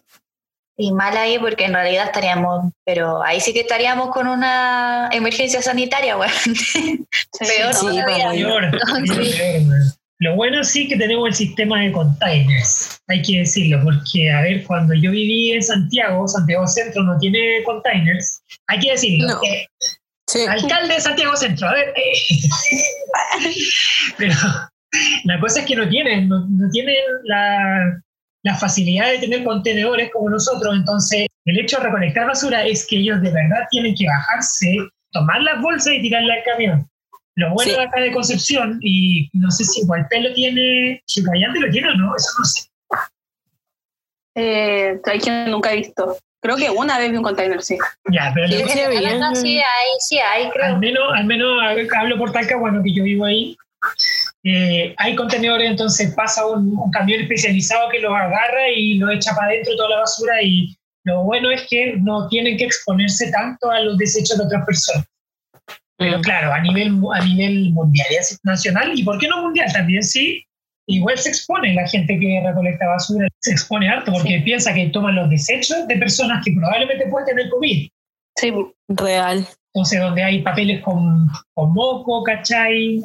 Y mal ahí porque en realidad estaríamos, pero ahí sí que estaríamos con una emergencia sanitaria, weón. Peor *laughs* Sí, Peor, Sí. peor. Lo bueno sí que tenemos el sistema de containers, hay que decirlo, porque a ver, cuando yo viví en Santiago, Santiago Centro no tiene containers, hay que decirlo. No. eh, Sí. alcalde de Santiago Centro, a ver. eh. *laughs* Pero la cosa es que no tienen, no, no tienen la, la facilidad de tener contenedores como nosotros, entonces el hecho de recolectar basura es que ellos de verdad tienen que bajarse, tomar las bolsas y tirarlas al camión. Lo bueno Sí. de acá de Concepción, y no sé si Gualpé lo tiene, Chicayante lo tiene o no, eso no sé. Eh, hay quien nunca he visto. Creo que una vez vi un container, sí. Ya, pero Sí, lo- sí, bien. No, sí hay, sí hay, al menos, al menos hablo por Talcahuano, que yo vivo ahí. Eh, hay contenedores, entonces pasa un, un camión especializado que los agarra y los echa para adentro toda la basura y lo bueno es que no tienen que exponerse tanto a los desechos de otras personas. Pero Mm. claro, a nivel, a nivel mundial y nacional, y por qué no mundial también, sí, igual se expone la gente que recolecta basura, se expone harto porque piensa que toman los desechos de personas que probablemente pueden tener COVID. Sí, Real. Entonces, donde hay papeles con, con moco, ¿cachai?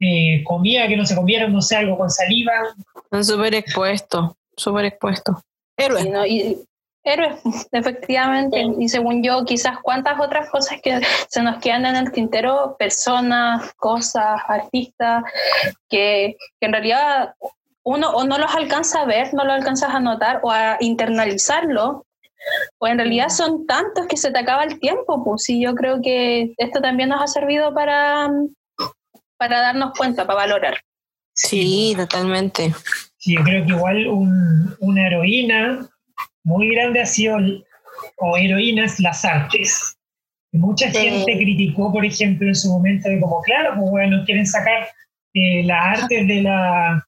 Eh, comida que no se comieron, no sé, algo con saliva. Están súper expuestos, súper expuestos. Héroe. y, no, y- héroes, efectivamente. Y según yo, quizás cuántas otras cosas que se nos quedan en el tintero, personas, cosas, artistas, que, que en realidad uno o no los alcanza a ver, no los alcanzas a notar o a internalizarlo, o en realidad son tantos que se te acaba el tiempo, pues sí, yo creo que esto también nos ha servido para, para darnos cuenta, para valorar. Sí, totalmente. Sí, yo creo que igual un- una heroína muy grande ha sido, o heroínas, las artes. Mucha Sí. gente criticó, por ejemplo, en su momento de como, claro, pues bueno, quieren sacar eh, las artes de, la,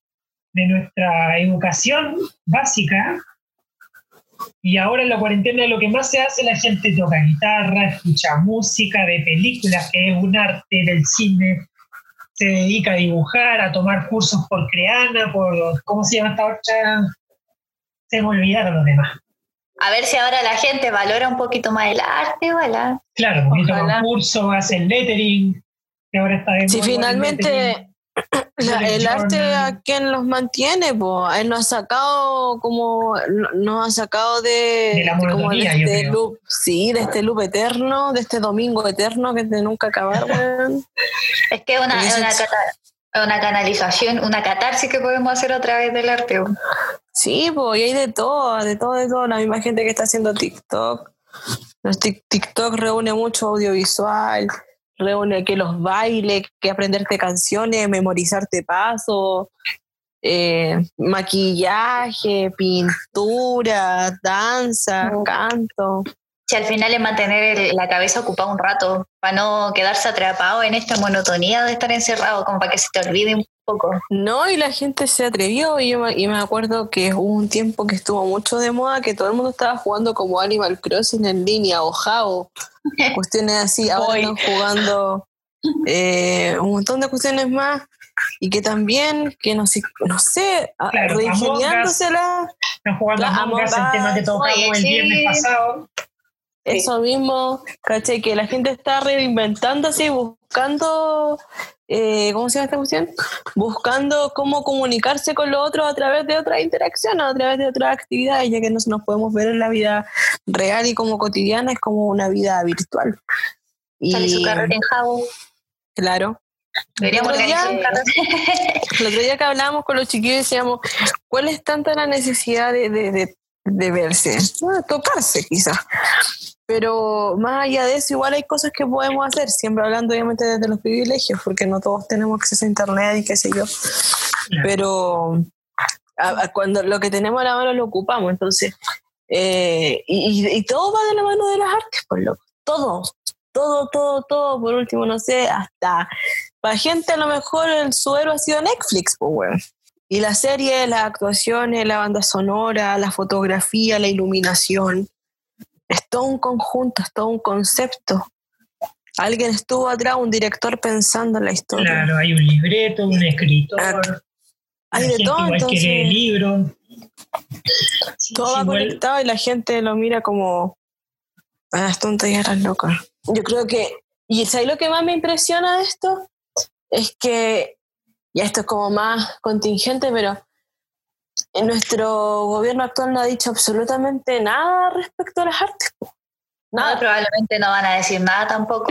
de nuestra educación básica. Y ahora en la cuarentena lo que más se hace, la gente toca guitarra, escucha música de películas, que es un arte del cine, se dedica a dibujar, a tomar cursos por Creana, por, ¿cómo se llama esta otra? Se me olvidaron los demás. A ver si ahora la gente valora un poquito más el arte, ¿verdad? Claro, porque toman Ojalá. cursos, hacen lettering, que ahora está de Si moda el finalmente. La- el arte a quien los mantiene, pues él nos ha sacado como nos ha sacado de, De la como monotonía, de yo este creo. loop, sí, de este loop eterno, de este domingo eterno que es de nunca acabar, weón. Es que es una, es una, cata- una canalización, una catarsis que podemos hacer a través del arte. Sí, pues y hay de todo, de todo, de todo. La misma gente que está haciendo TikTok. Los TikTok reúne mucho audiovisual, reúne que los bailes, que aprenderte canciones, memorizarte pasos, eh, maquillaje, pintura, danza, canto. Si al final es mantener el- la cabeza ocupada un rato, para no quedarse atrapado en esta monotonía de estar encerrado, como para que se te olvide un poco. No, y la gente se atrevió y yo me, y me acuerdo que hubo un tiempo que estuvo mucho de moda que todo el mundo estaba jugando como Animal Crossing en línea o Jao, *laughs* cuestiones así, ahora están jugando eh, un montón de cuestiones más y que también, que no sé, no sé, a- Claro, reingeniándosela, Están jugando a Among Us, Among el tema que tocamos oye, el sí. viernes pasado. eso mismo, caché, que la gente está reinventándose y buscando, eh, ¿cómo se llama esta cuestión? Buscando cómo comunicarse con los otros a través de otras interacciones, a través de otras actividades, ya que no nos podemos ver en la vida real y como cotidiana, es como una vida virtual. Sale su carrera en Jabo. claro, Deberíamos Otro día- *laughs* el otro día que hablábamos con los chiquillos decíamos, ¿cuál es tanta la necesidad de, de, de- de verse? Ah, tocarse quizás. Pero más allá de eso, igual hay cosas que podemos hacer, siempre hablando obviamente desde los privilegios, porque no todos tenemos acceso a internet y qué sé yo. Pero a- a cuando lo que tenemos a la mano lo ocupamos, entonces, eh, y, todo va de la mano de las artes, por loco. Todo, todo, todo, todo, por último, no sé, hasta para gente a lo mejor el suero ha sido Netflix, pues, weón. Y la serie, las actuaciones, la banda sonora, la fotografía, la iluminación, es todo un conjunto, es todo un concepto. Alguien estuvo atrás, un director pensando en la historia. Claro, hay un libreto, un escritor. Hay de todo, igual que lee entonces libros. Sí, todo va igual- conectado y la gente lo mira como a las tontas y a las locas. Yo creo que, y ¿sabes lo que más me impresiona de esto? Es que, y esto es como más contingente, pero nuestro gobierno actual no ha dicho absolutamente nada respecto a las artes. po. No, Nada, probablemente no van a decir nada tampoco.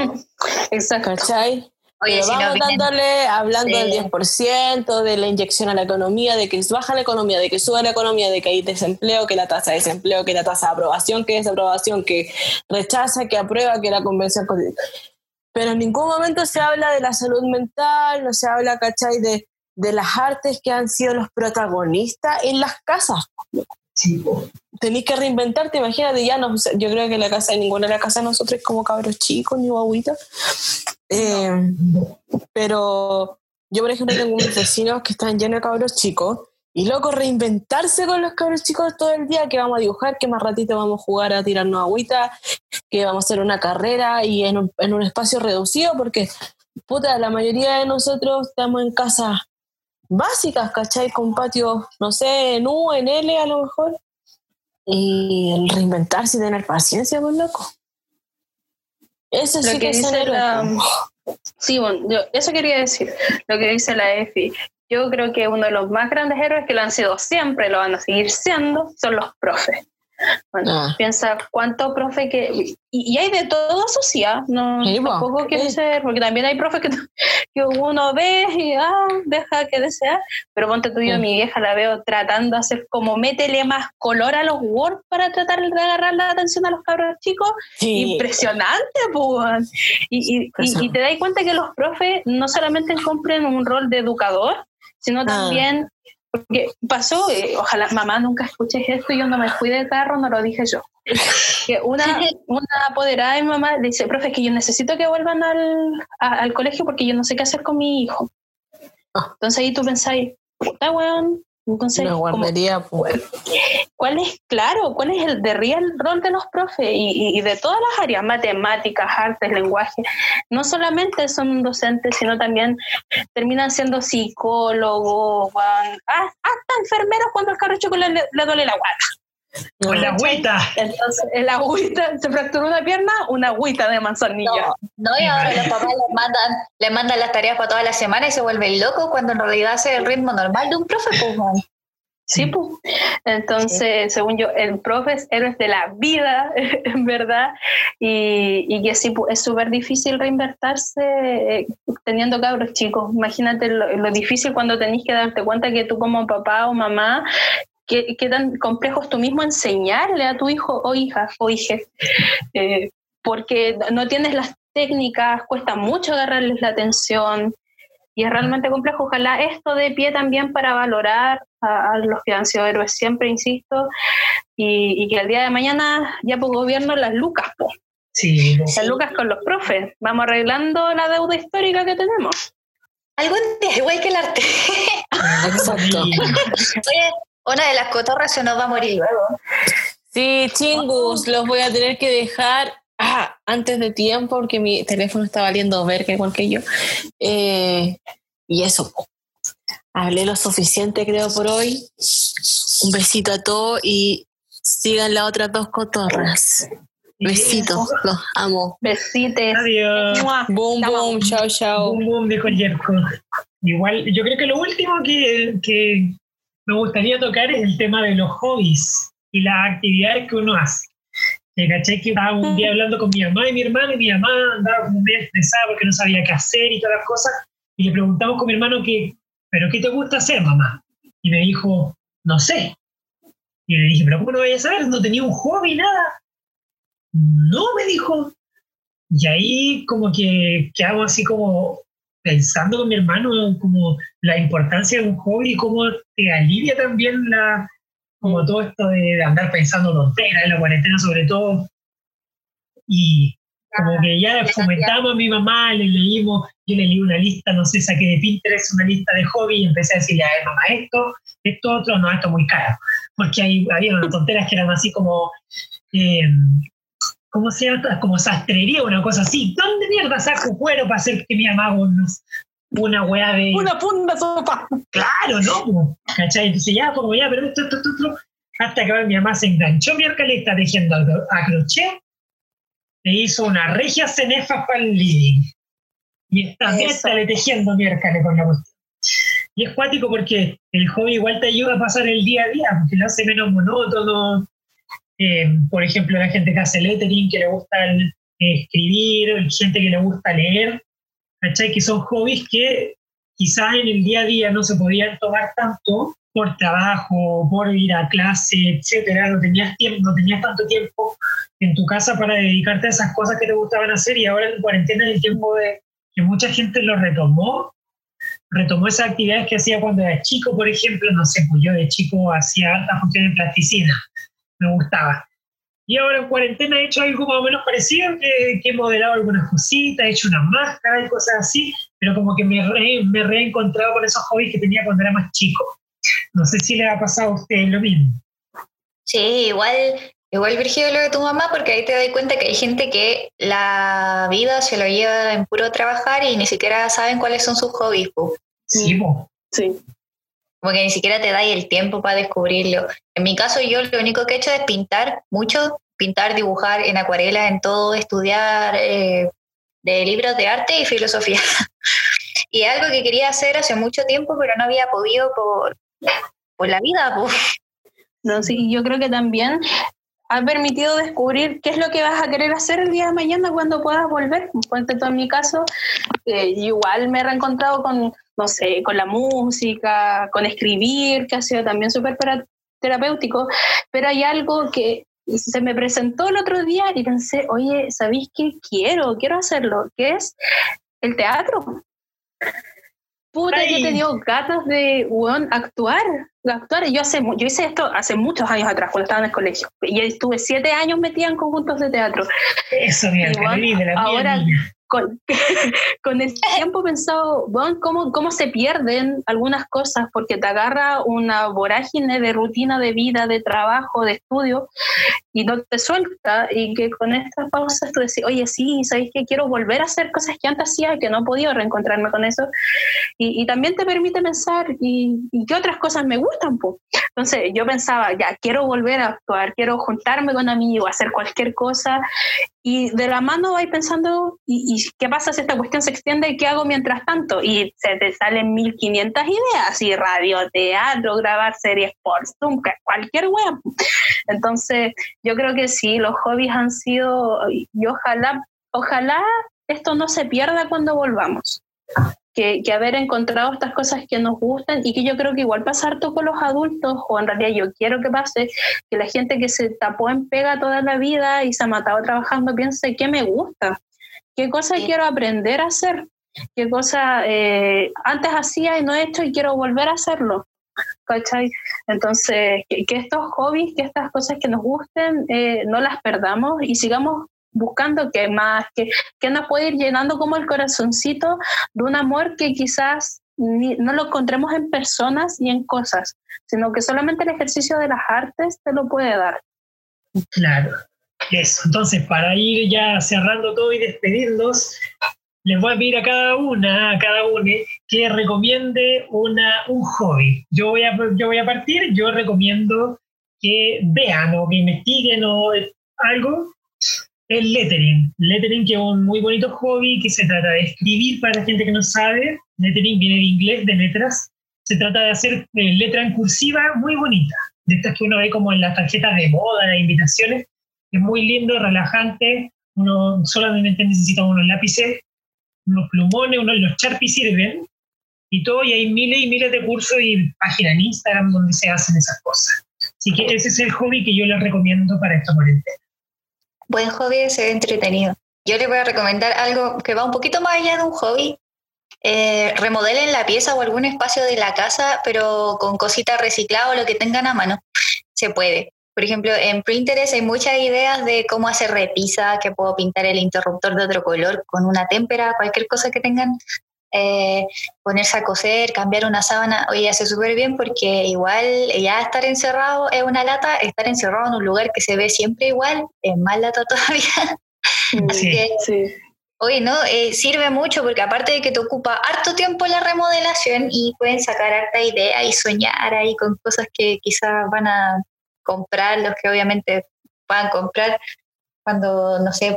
Exacto. ¿cachai? Oye, Pero si no vamos dándole, hablando Sí. del 10%, de la inyección a la economía, de que baja la economía, de que sube la economía, de que hay desempleo, que la tasa de desempleo, que la tasa de aprobación, que desaprobación, que rechaza, que aprueba, que la convención. Pero en ningún momento se habla de la salud mental, no se habla, ¿cachai? De, de las artes que han sido los protagonistas en las casas. Sí, po. Tenés que reinventarte, imagínate, ya no, yo creo que la casa de ninguna de la casa de nosotros es como cabros chicos ni guaguitas. Eh, pero yo, por ejemplo, tengo unos vecinos que están llenos de cabros chicos y loco reinventarse con los cabros chicos todo el día, que vamos a dibujar, que más ratito vamos a jugar a tirarnos agüita, que vamos a hacer una carrera y en un, en un espacio reducido, porque puta, la mayoría de nosotros estamos en casas básicas, ¿cachai? Con patios, no sé, en U, en L a lo mejor. Y el reinventarse y tener paciencia, pues loco. Eso Lo sí que que es dice la- Sí, bueno, yo, eso quería decir, lo que dice la EFI. Yo creo que uno de los más grandes héroes que lo han sido siempre, lo van a seguir siendo, son los profes. Bueno, Ah. piensa cuánto profe que... Y, y hay de todo social, no Sí, po. tampoco quiere Sí. ser, porque también hay profes que, *laughs* que uno ve y ah, deja que desear, pero ponte tú yo, Sí. mi vieja la veo tratando de hacer como métele más color a los Word para tratar de agarrar la atención a los cabros chicos, impresionante, pues. Y te das cuenta que los profes no solamente cumplen un rol de educador, sino Ah. también, porque pasó, eh, ojalá mamá nunca escuches esto y yo no me fui de carro, no lo dije yo. Que una, *laughs* una apoderada de mi mamá dice, profe, es que yo necesito que vuelvan al, a- al colegio porque yo no sé qué hacer con mi hijo. Ah. Entonces ahí tú pensáis, puta weón. Entonces, Una como- guardería, pues. ¿Cuál es, claro, cuál es el de real rol de los profes y, y- de todas las áreas, matemáticas, artes, lenguaje? No solamente son docentes, sino también terminan siendo psicólogos, hasta enfermeros cuando al carro chico le, le duele la guata. Con la agüita. Entonces, el agüita, se fracturó una pierna, una agüita de manzanilla. No, no, y ahora los papás les mandan, les mandan las tareas para toda la semana y se vuelven locos cuando en realidad es el ritmo normal de un profe, pues, man. Sí, pues. Entonces, según yo, el profe es héroes de la vida, *laughs* en verdad, y, y que sí, pues, es súper difícil reinvertirse eh, teniendo cabros chicos. Imagínate lo, lo difícil cuando tenés que darte cuenta que tú como papá o mamá, qué, qué tan complejo es tú mismo enseñarle a tu hijo o hija o hije, eh, porque no tienes las técnicas, cuesta mucho agarrarles la atención. Y es realmente complejo. Ojalá esto dé pie también para valorar a, a los que han sido héroes siempre, insisto, y, y que el día de mañana ya por gobierno las lucas, po. Sí, po. las lucas con los profes. Vamos arreglando la deuda histórica que tenemos. Algún día, igual que el arte. *laughs* Exacto. Oye, una de las cotorras se nos va a morir luego. Sí, chingus, los voy a tener que dejar ah, antes de tiempo porque mi teléfono está valiendo ver que igual que yo. Eh, y eso, hablé lo suficiente creo por hoy. Un besito a todos y sigan las otras dos cotorras. Besitos, los amo. Besites. Adiós. Boom, boom, chao, chao. Boom, boom, dijo el Jerko. Igual, yo creo que lo último que, que me gustaría tocar el tema de los hobbies y las actividades que uno hace. Que caché que estaba un día hablando con mi mamá y mi hermano, y mi mamá andaba como medio estresada porque no sabía qué hacer y todas las cosas. Y le preguntamos con mi hermano que, ¿pero qué te gusta hacer, mamá? Y me dijo, no sé. Y le dije, ¿pero cómo no voy a saber? ¿No tenía un hobby, nada? No, me dijo. Y ahí como que quedamos así como pensando con mi hermano como la importancia de un hobby y cómo te alivia también la como todo esto de andar pensando tonteras en la cuarentena sobre todo. Y como que ya fomentamos a mi mamá, le leímos, yo le leí una lista, no sé, saqué de Pinterest una lista de hobby y empecé a decirle, a ver mamá, esto, esto otro, no, esto es muy caro, porque hay, había unas tonteras que eran así como, eh, ¿cómo se llama? Como sastrería, una cosa así. ¿Dónde mierda saco cuero para hacer que mi mamá haga unos- una weá de... Una punta sopa. Claro, ¿no? ¿Cachai? Entonces ya, como ya, pero esto, esto, esto, esto. Hasta que mi mamá se enganchó miércoles, está tejiendo a, crochet, le hizo una regia cenefa para el living. Y está está tejiendo miércoles con la cuestión. Y es cuático porque el hobby igual te ayuda a pasar el día a día, porque lo hace menos monótono. Eh, por ejemplo, la gente que hace lettering, que le gusta el- eh, escribir, gente que le gusta leer, ¿cachai? Que son hobbies que quizás en el día a día no se podían tomar tanto por trabajo, por ir a clase, etcétera, no tenías tiempo, no tenías tanto tiempo en tu casa para dedicarte a esas cosas que te gustaban hacer y ahora en cuarentena es el tiempo de que mucha gente lo retomó, retomó esas actividades que hacía cuando era chico, por ejemplo, no sé, pues yo de chico hacía alta función en plasticina, me gustaba. Y ahora en cuarentena he hecho algo más o menos parecido, que, que he modelado algunas cositas, he hecho unas máscaras y cosas así, pero como que me, re- me he reencontrado con esos hobbies que tenía cuando era más chico. No sé si le ha pasado a ustedes lo mismo. Sí, igual, igual Virgilio lo de tu mamá, porque ahí te das cuenta que hay gente que la vida se lo lleva en puro trabajar y ni siquiera saben cuáles son sus hobbies. po. Sí, po. Sí. Como que ni siquiera te da el tiempo para descubrirlo. En mi caso, yo lo único que he hecho es pintar mucho, pintar, dibujar en acuarela, en todo, estudiar eh, de libros de arte y filosofía. *laughs* y algo que quería hacer hace mucho tiempo, pero no había podido por, por la vida. po. No, sí, yo creo que también ha permitido descubrir qué es lo que vas a querer hacer el día de mañana cuando puedas volver. Ponte tú en mi caso, eh, igual me he reencontrado con, no sé, con la música, con escribir, que ha sido también súper terapéutico, pero hay algo que se me presentó el otro día y pensé, oye, ¿sabéis qué quiero? Quiero hacerlo, que es el teatro. Puta, yo he tenido ganas de actuar, actuar. Yo, hace, yo hice esto hace muchos años atrás, cuando estaba en el colegio. Y estuve siete años metida en conjuntos de teatro. Eso, mira, ahora, con, *laughs* con, el tiempo he pensado, bueno, ¿cómo, cómo se pierden algunas cosas porque te agarra una vorágine de rutina de vida, de trabajo, de estudio y no te suelta y que con estas pausas tú decís, oye, sí, ¿sabes que Quiero volver a hacer cosas que antes hacía que no he podido reencontrarme con eso. Y, y también te permite pensar y, y, qué otras cosas me gustan. pues Entonces yo pensaba, ya, quiero volver a actuar, quiero juntarme con amigos, hacer cualquier cosa y de la mano vais pensando, ¿y, ¿y, qué pasa si esta cuestión se extiende? ¿Qué hago mientras tanto? Y se te salen 1500 ideas, y radio, teatro, grabar series por Zoom, cualquier web. Entonces, yo creo que sí, los hobbies han sido, y ojalá, ojalá esto no se pierda cuando volvamos que, haber encontrado estas cosas que nos gustan y que yo creo que igual pasa harto con los adultos, o en realidad yo quiero que pase, que la gente que se tapó en pega toda la vida y se ha matado trabajando piense qué me gusta, qué cosa quiero aprender a hacer, qué cosa eh, antes hacía y no he hecho y quiero volver a hacerlo. Entonces, que, estos hobbies, que estas cosas que nos gusten, eh, no las perdamos y sigamos buscando que más, que, que nos puede ir llenando como el corazoncito de un amor que quizás no lo encontremos en personas y en cosas, sino que solamente el ejercicio de las artes te lo puede dar. Claro, eso. Entonces, para ir ya cerrando todo y despedirnos, les voy a pedir a cada una, a cada uno, que recomiende una, un hobby. Yo voy, a, yo voy a partir, yo recomiendo que vean o que investiguen o algo el lettering. Lettering que es un muy bonito hobby que se trata de escribir para la gente que no sabe. Lettering viene de inglés, de letras. Se trata de hacer eh, letra en cursiva muy bonita, de estas que uno ve como en las tarjetas de boda, de invitaciones. Es muy lindo, relajante. Uno solamente necesita unos lápices, unos plumones, unos los Sharpie sirven. Y todo, y hay miles y miles de cursos y páginas en Instagram donde se hacen esas cosas. Así que ese es el hobby que yo les recomiendo para esta cuarentena buen hobby es ser entretenido. Yo les voy a recomendar algo que va un poquito más allá de un hobby. Eh, remodelen la pieza o algún espacio de la casa, pero con cositas recicladas o lo que tengan a mano. Se puede. Por ejemplo, en Pinterest hay muchas ideas de cómo hacer repisa, que puedo pintar el interruptor de otro color con una témpera, cualquier cosa que tengan eh, ponerse a coser, cambiar una sábana, oye, hace súper bien porque igual ya estar encerrado es una lata, estar encerrado en un lugar que se ve siempre igual es más lata *laughs* todavía. Así que, sí. oye, ¿no? Eh, sirve mucho porque aparte de que te ocupa harto tiempo la remodelación y pueden sacar harta idea y soñar ahí con cosas que quizás van a comprar, los que obviamente puedan comprar cuando, no sé,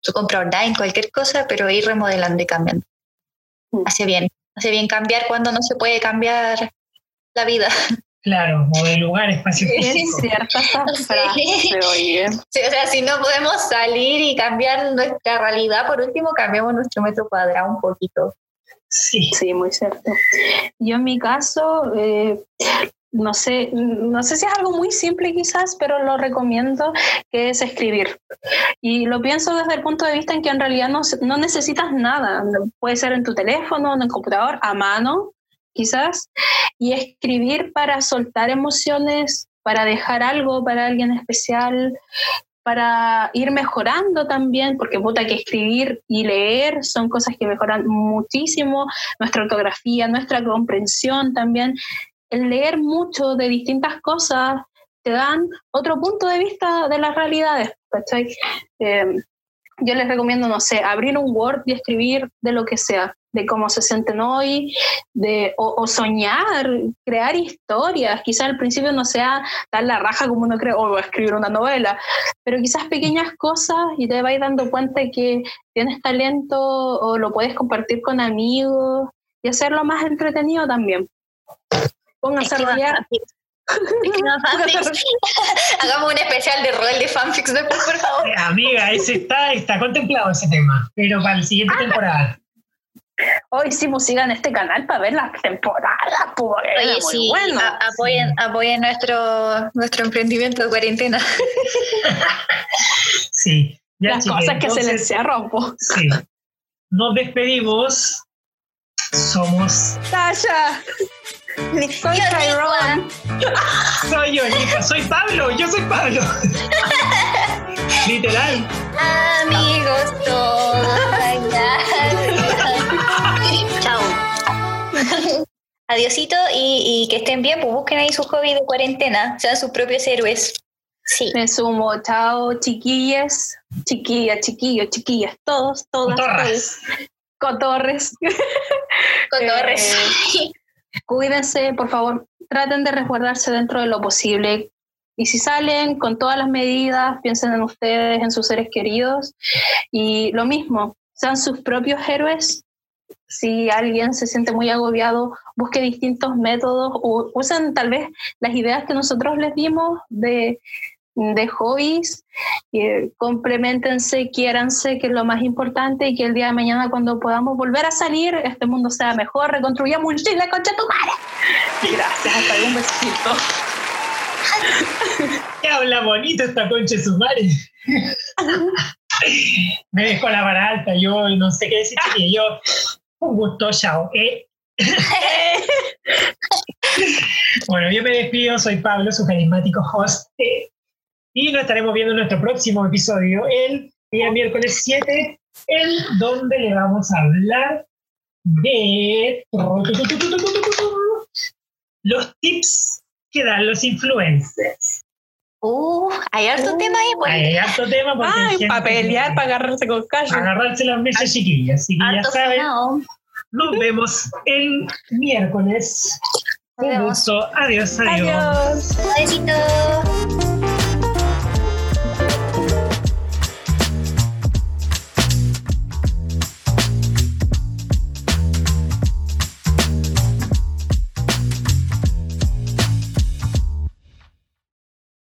su compra online, cualquier cosa, pero ir remodelando y cambiando. Mm. hace bien, hace bien cambiar cuando no se puede cambiar la vida. Claro, o de lugar, espacio físico. Es cierta *laughs* frase, oye. Sí, o sea, si no podemos salir y cambiar nuestra realidad, por último cambiamos nuestro metro cuadrado un poquito. Sí. Sí, muy cierto. Yo en mi caso, eh, no sé, no sé si es algo muy simple quizás, pero lo recomiendo, que es escribir. Y lo pienso desde el punto de vista en que en realidad no, no necesitas nada. Puede ser en tu teléfono, en el computador, a mano, quizás. Y escribir para soltar emociones, para dejar algo para alguien especial, para ir mejorando también, porque puta que escribir y leer son cosas que mejoran muchísimo nuestra ortografía, nuestra comprensión también el leer mucho de distintas cosas te dan otro punto de vista de las realidades, em, yo les recomiendo, no sé, abrir un Word y escribir de lo que sea, de cómo se sienten hoy, de, o, soñar, crear historias. Quizás al principio no sea tan la raja como uno cree, o escribir una novela, pero quizás pequeñas cosas y te vais dando cuenta que tienes talento o lo puedes compartir con amigos y hacerlo más entretenido también. Pónganse a. *laughs* Hagamos un especial de rol de fanfics después, por favor. Eh, Amiga, ese está, está contemplado ese tema, pero para la siguiente temporada. Hoy sí, pues sigan este canal para ver las temporadas, era Oye, muy sí, bueno. a- apoyen, apoyen nuestro, nuestro emprendimiento de cuarentena. *laughs* Sí. Ya, Las cosas que se les cierran, pues. Sí. Nos despedimos. Somos. Tasha, soy Tyrone. Soy yo, soy Pablo. Yo soy Pablo. *laughs* Literal. Amigos todos. *laughs* Chao. Adiosito y, y que estén bien, pues busquen ahí sus hobbies de cuarentena, sean sus propios héroes. Sí. Me sumo, chao, chiquillas, chiquillas, chiquillos, chiquillas, todos, todas, Cotorras. Cotorres. *laughs* Con Eh. Cuídense, por favor, traten de resguardarse dentro de lo posible. Y si salen con todas las medidas, piensen en ustedes, en sus seres queridos. Y lo mismo, sean sus propios héroes. Si alguien se siente muy agobiado, busque distintos métodos o usen tal vez las ideas que nosotros les dimos de, de hobbies. eh, complementense, quiéranse, que es lo más importante, y que el día de mañana, cuando podamos volver a salir, este mundo sea mejor, reconstruyamos un Chile, concha tu madre. Gracias, hasta un besito. *laughs* Que habla bonito esta concha su madre. Me dejó la vara alta. Yo no sé qué decir. Yo. Un gusto, chao. Eh. *laughs* bueno, yo me despido. Soy Pablo, su carismático host. eh, y nos estaremos viendo en nuestro próximo episodio, el día miércoles 7, en donde le vamos a hablar de los tips que dan los influencers. Uh, hay harto tema ahí, pues. Hay harto tema porque Ay, gente para pelear, para agarrarse con para callo. agarrarse las mesas chiquillas. Así que ya saben, sonado. nos vemos el miércoles. Un gusto. Adiós, adiós. Adiós. Besito.